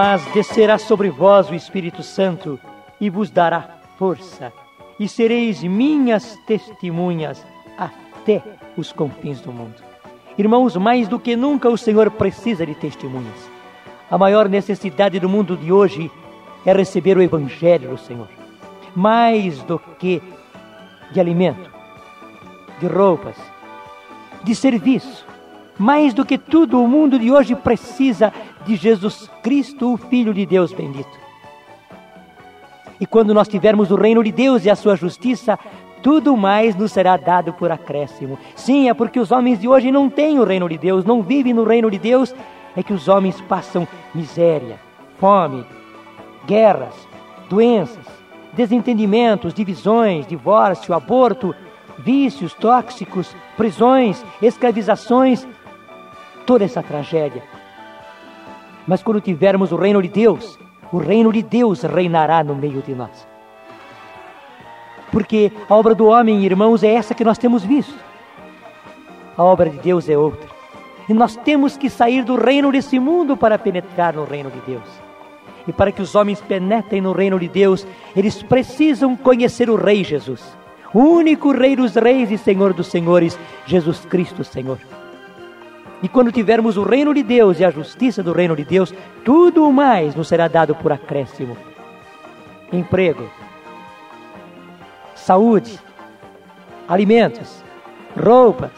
Mas descerá sobre vós o Espírito Santo e vos dará força, e sereis minhas testemunhas até os confins do mundo. Irmãos, mais do que nunca o Senhor precisa de testemunhas. A maior necessidade do mundo de hoje é receber o Evangelho do Senhor. Mais do que de alimento, de roupas, de serviço. Mais do que tudo, o mundo de hoje precisa de Jesus Cristo, o Filho de Deus bendito. E quando nós tivermos o reino de Deus e a sua justiça, tudo mais nos será dado por acréscimo. Sim, é porque os homens de hoje não têm o reino de Deus, não vivem no reino de Deus, é que os homens passam miséria, fome, guerras, doenças, desentendimentos, divisões, divórcio, aborto, vícios tóxicos, prisões, escravizações, toda essa tragédia. Mas quando tivermos o reino de Deus, o reino de Deus reinará no meio de nós. Porque a obra do homem, irmãos, é essa que nós temos visto. A obra de Deus é outra. E nós temos que sair do reino desse mundo para penetrar no reino de Deus. E para que os homens penetrem no reino de Deus, eles precisam conhecer o Rei Jesus, o único Rei dos Reis e Senhor dos Senhores, Jesus Cristo, Senhor. E quando tivermos o reino de Deus e a justiça do reino de Deus, tudo mais nos será dado por acréscimo. Emprego, saúde, alimentos, roupas,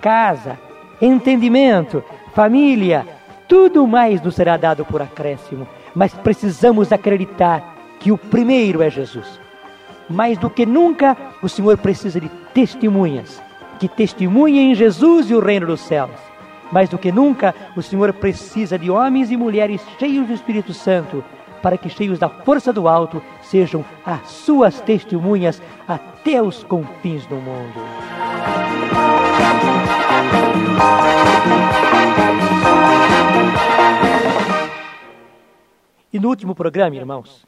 casa, entendimento, família, tudo mais nos será dado por acréscimo. Mas precisamos acreditar que o primeiro é Jesus. Mais do que nunca, o Senhor precisa de testemunhas que testemunhem Jesus e o reino dos céus. Mais do que nunca, o Senhor precisa de homens e mulheres cheios do Espírito Santo, para que, cheios da força do alto, sejam as suas testemunhas até os confins do mundo. E no último programa, irmãos,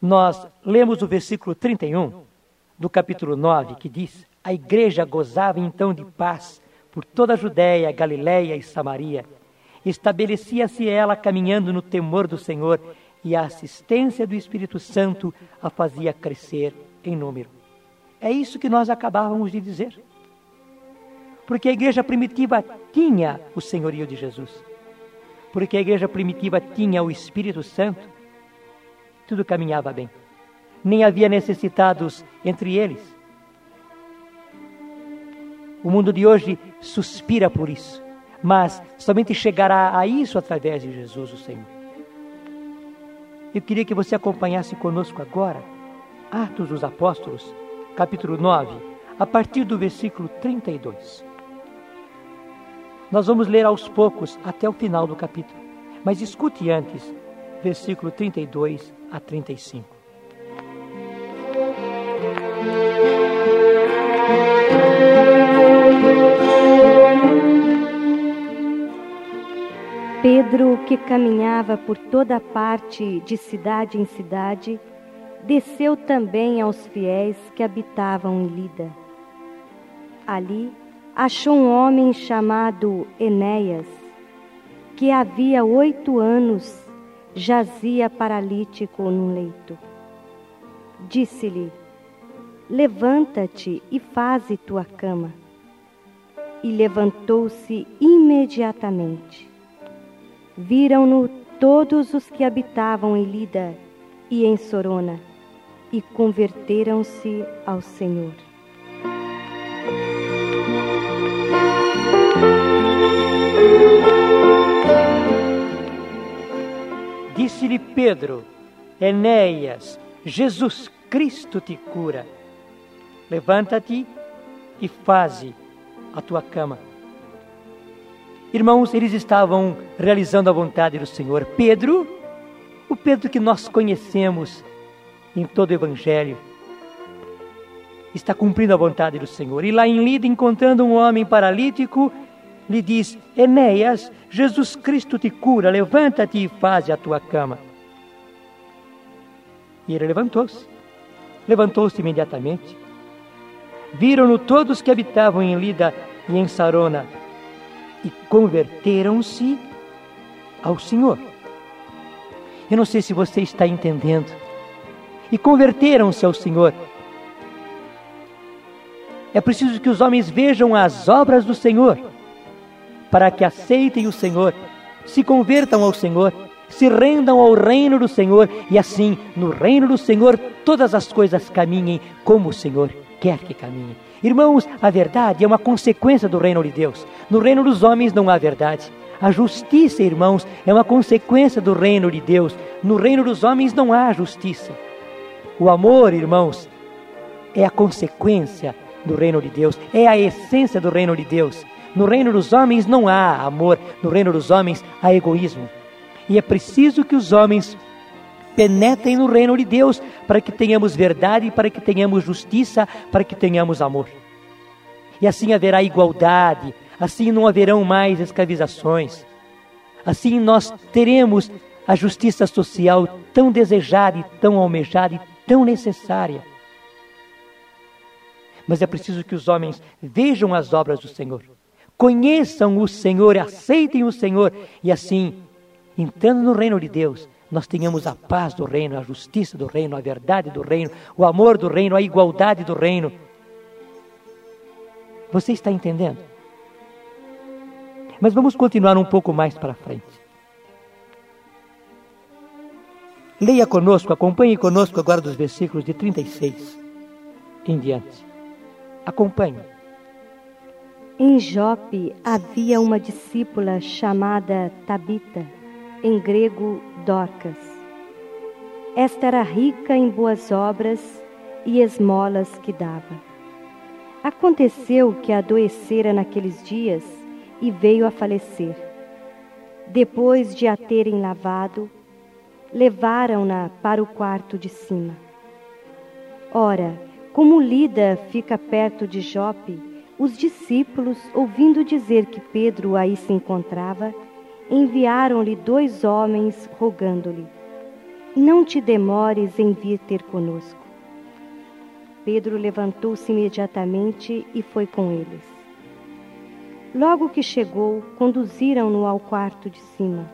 nós lemos o versículo 31 do capítulo 9, que diz: A igreja gozava então de paz por toda a Judéia, Galiléia e Samaria. Estabelecia-se ela caminhando no temor do Senhor e a assistência do Espírito Santo a fazia crescer em número. É isso que nós acabávamos de dizer. Porque a igreja primitiva tinha o senhorio de Jesus. Porque a igreja primitiva tinha o Espírito Santo. Tudo caminhava bem. Nem havia necessitados entre eles o mundo de hoje suspira por isso, mas somente chegará a isso através de Jesus, o Senhor. Eu queria que você acompanhasse conosco agora Atos dos Apóstolos, capítulo 9, a partir do versículo 32. Nós vamos ler aos poucos até o final do capítulo, mas escute antes, versículo 32 a 35. Pedro, que caminhava por toda parte de cidade em cidade, desceu também aos fiéis que habitavam em Lida. Ali achou um homem chamado Enéas, que havia oito anos jazia paralítico num leito. Disse-lhe: Levanta-te e faze tua cama. E levantou-se imediatamente Viram-no todos os que habitavam em Lida e em Sorona, e converteram-se ao Senhor. Disse-lhe Pedro, Enéas, Jesus Cristo te cura. Levanta-te e faze a tua cama. Irmãos, eles estavam realizando a vontade do Senhor. Pedro, o Pedro que nós conhecemos em todo o Evangelho, está cumprindo a vontade do Senhor. E lá em Lida, encontrando um homem paralítico, lhe diz: Enéas, Jesus Cristo te cura, levanta-te e faze a tua cama. E ele levantou-se. Levantou-se imediatamente. Viram-no todos que habitavam em Lida e em Sarona e converteram-se ao Senhor. Eu não sei se você está entendendo. E converteram-se ao Senhor. É preciso que os homens vejam as obras do Senhor, para que aceitem o Senhor, se convertam ao Senhor, se rendam ao reino do Senhor, e assim, no reino do Senhor, todas as coisas caminhem como o Senhor quer que caminhem. Irmãos, a verdade é uma consequência do reino de Deus. No reino dos homens não há verdade. A justiça, irmãos, é uma consequência do reino de Deus. No reino dos homens não há justiça. O amor, irmãos, é a consequência do reino de Deus, é a essência do reino de Deus. No reino dos homens não há amor, no reino dos homens há egoísmo. E é preciso que os homens penetrem no reino de Deus para que tenhamos verdade, para que tenhamos justiça, para que tenhamos amor. E assim haverá igualdade, assim não haverão mais escravizações. Assim nós teremos a justiça social tão desejada e tão almejada e tão necessária. Mas é preciso que os homens vejam as obras do Senhor, conheçam o Senhor, aceitem o Senhor e assim, entrando no reino de Deus, nós tenhamos a paz do reino, a justiça do reino, a verdade do reino, o amor do reino, a igualdade do reino. Você está entendendo? Mas vamos continuar um pouco mais para frente. Leia conosco, acompanhe conosco agora dos versículos de 36 em diante. Acompanhe. Em Jope havia uma discípula chamada Tabita, em grego Dorcas. Esta era rica em boas obras e esmolas que dava. Aconteceu que adoecera naqueles dias e veio a falecer. Depois de a terem lavado, levaram-na para o quarto de cima. Ora, como Lida fica perto de Jope, os discípulos, ouvindo dizer que Pedro aí se encontrava, enviaram-lhe dois homens, rogando-lhe: Não te demores em vir ter conosco. Pedro levantou-se imediatamente e foi com eles. Logo que chegou, conduziram-no ao quarto de cima.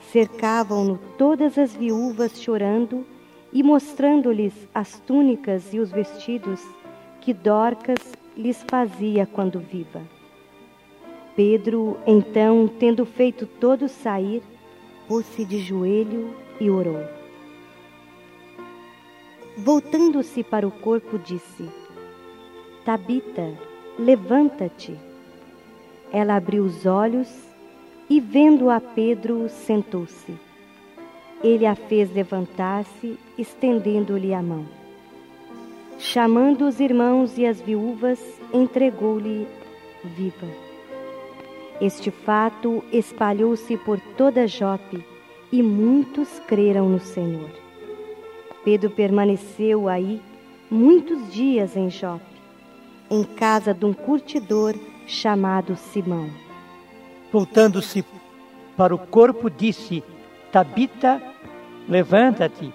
Cercavam-no todas as viúvas chorando e mostrando-lhes as túnicas e os vestidos que Dorcas lhes fazia quando viva. Pedro, então, tendo feito todos sair, pôs-se de joelho e orou. Voltando-se para o corpo, disse: Tabita, levanta-te. Ela abriu os olhos e, vendo a Pedro, sentou-se. Ele a fez levantar-se, estendendo-lhe a mão. Chamando os irmãos e as viúvas, entregou-lhe viva. Este fato espalhou-se por toda Jope e muitos creram no Senhor. Pedro permaneceu aí muitos dias em Jope, em casa de um curtidor chamado Simão. Voltando-se para o corpo, disse: Tabita, levanta-te.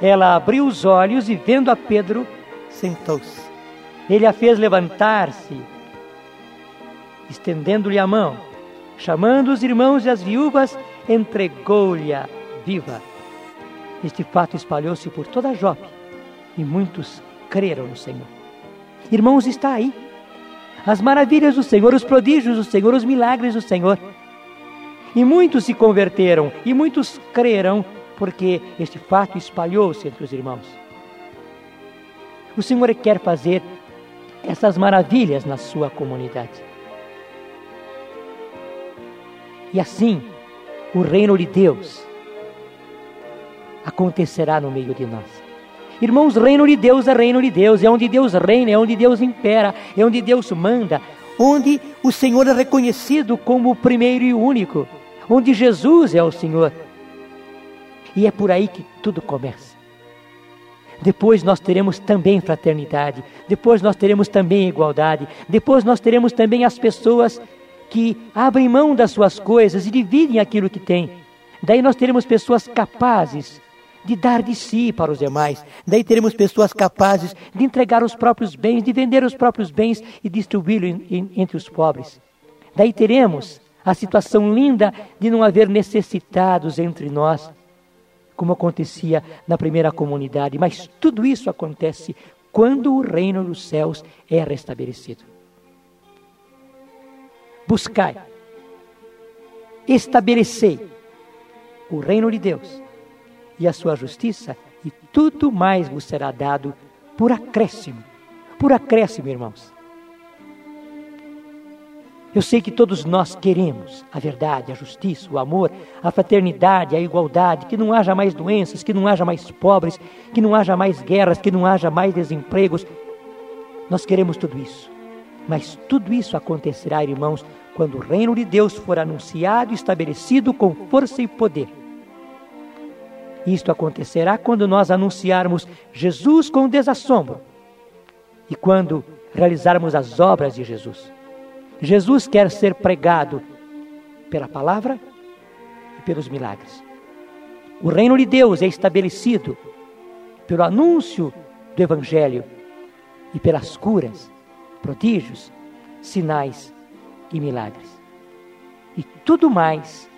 Ela abriu os olhos e, vendo a Pedro, sentou-se. Ele a fez levantar-se, estendendo-lhe a mão. Chamando os irmãos e as viúvas, entregou-lhe a viva. Este fato espalhou-se por toda a Jope e muitos creram no Senhor. Irmãos, está aí as maravilhas do Senhor, os prodígios do Senhor, os milagres do Senhor. E muitos se converteram e muitos creram, porque este fato espalhou-se entre os irmãos. O Senhor quer fazer essas maravilhas na sua comunidade. E assim, o reino de Deus acontecerá no meio de nós. Irmãos, reino de Deus é reino de Deus, é onde Deus reina, é onde Deus impera, é onde Deus manda, onde o Senhor é reconhecido como o primeiro e único, onde Jesus é o Senhor. E é por aí que tudo começa. Depois nós teremos também fraternidade, depois nós teremos também igualdade, depois nós teremos também as pessoas que abrem mão das suas coisas e dividem aquilo que têm. Daí nós teremos pessoas capazes de dar de si para os demais. Daí teremos pessoas capazes de entregar os próprios bens, de vender os próprios bens e distribuí-los entre os pobres. Daí teremos a situação linda de não haver necessitados entre nós. como acontecia na primeira comunidade, mas tudo isso acontece quando o reino dos céus é restabelecido. Buscai, estabelecei o reino de Deus e a sua justiça, e tudo mais vos será dado por acréscimo. Por acréscimo, irmãos. Eu sei que todos nós queremos a verdade, a justiça, o amor, a fraternidade, a igualdade, que não haja mais doenças, que não haja mais pobres, que não haja mais guerras, que não haja mais desempregos. Nós queremos tudo isso. Mas tudo isso acontecerá, irmãos, quando o reino de Deus for anunciado e estabelecido com força e poder. Isto acontecerá quando nós anunciarmos Jesus com desassombro e quando realizarmos as obras de Jesus. Jesus quer ser pregado pela palavra e pelos milagres. O reino de Deus é estabelecido pelo anúncio do Evangelho e pelas curas, prodígios, sinais e milagres. E tudo mais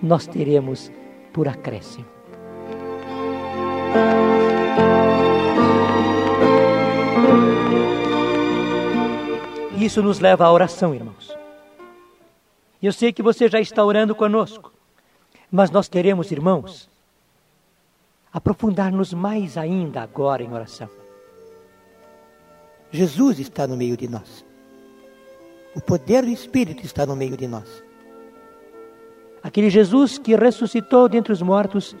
nós teremos por acréscimo. Isso nos leva à oração, irmãos. Eu sei que você já está orando conosco, mas nós queremos, irmãos, aprofundar-nos mais ainda agora em oração. Jesus está no meio de nós. O poder do Espírito está no meio de nós. Aquele Jesus que ressuscitou dentre os mortos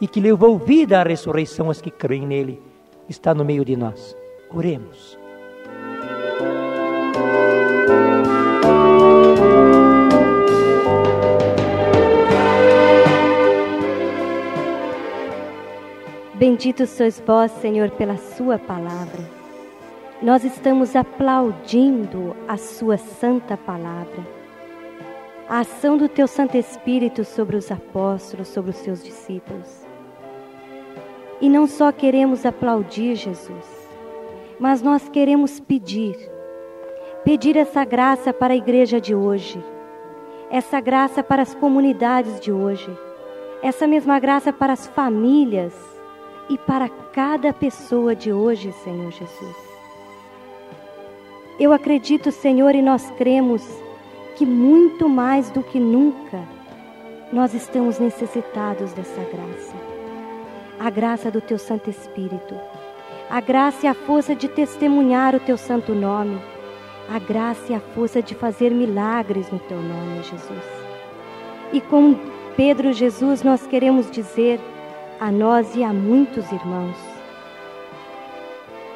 e que levou vida à ressurreição aos que creem nele, está no meio de nós. Oremos. Bendito sois vós, Senhor, pela Sua palavra. Nós estamos aplaudindo a Sua santa palavra. A ação do Teu Santo Espírito sobre os apóstolos, sobre os seus discípulos. E não só queremos aplaudir Jesus, mas nós queremos pedir, pedir essa graça para a igreja de hoje, essa graça para as comunidades de hoje, essa mesma graça para as famílias e para cada pessoa de hoje, Senhor Jesus. Eu acredito, Senhor, e nós cremos que muito mais do que nunca nós estamos necessitados dessa graça. A graça do Teu Santo Espírito, a graça e a força de testemunhar o Teu Santo Nome, a graça e a força de fazer milagres no Teu nome, Jesus. E com Pedro Jesus nós queremos dizer, a nós e a muitos irmãos.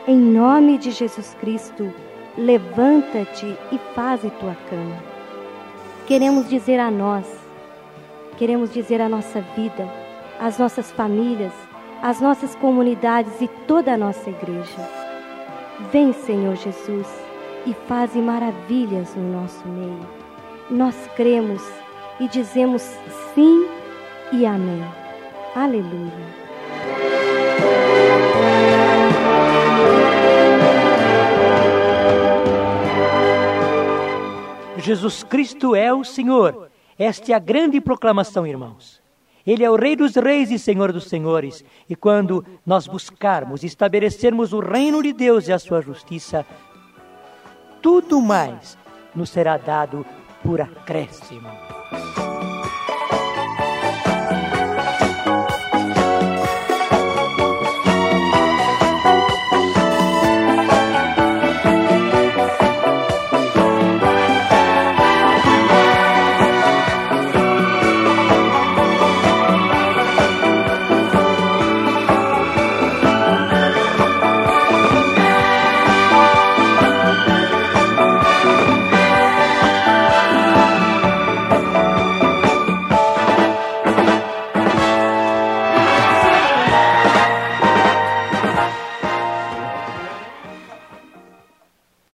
Em nome de Jesus Cristo, levanta-te e faze tua cama. Queremos dizer a nós, queremos dizer a nossa vida, às nossas famílias, às nossas comunidades e toda a nossa igreja. Vem, Senhor Jesus, e faze maravilhas no nosso meio. Nós cremos e dizemos sim e amém. Aleluia. Jesus Cristo é o Senhor. Esta é a grande proclamação, irmãos. Ele é o Rei dos Reis e Senhor dos Senhores. E quando nós buscarmos estabelecermos o reino de Deus e a sua justiça, tudo mais nos será dado por acréscimo.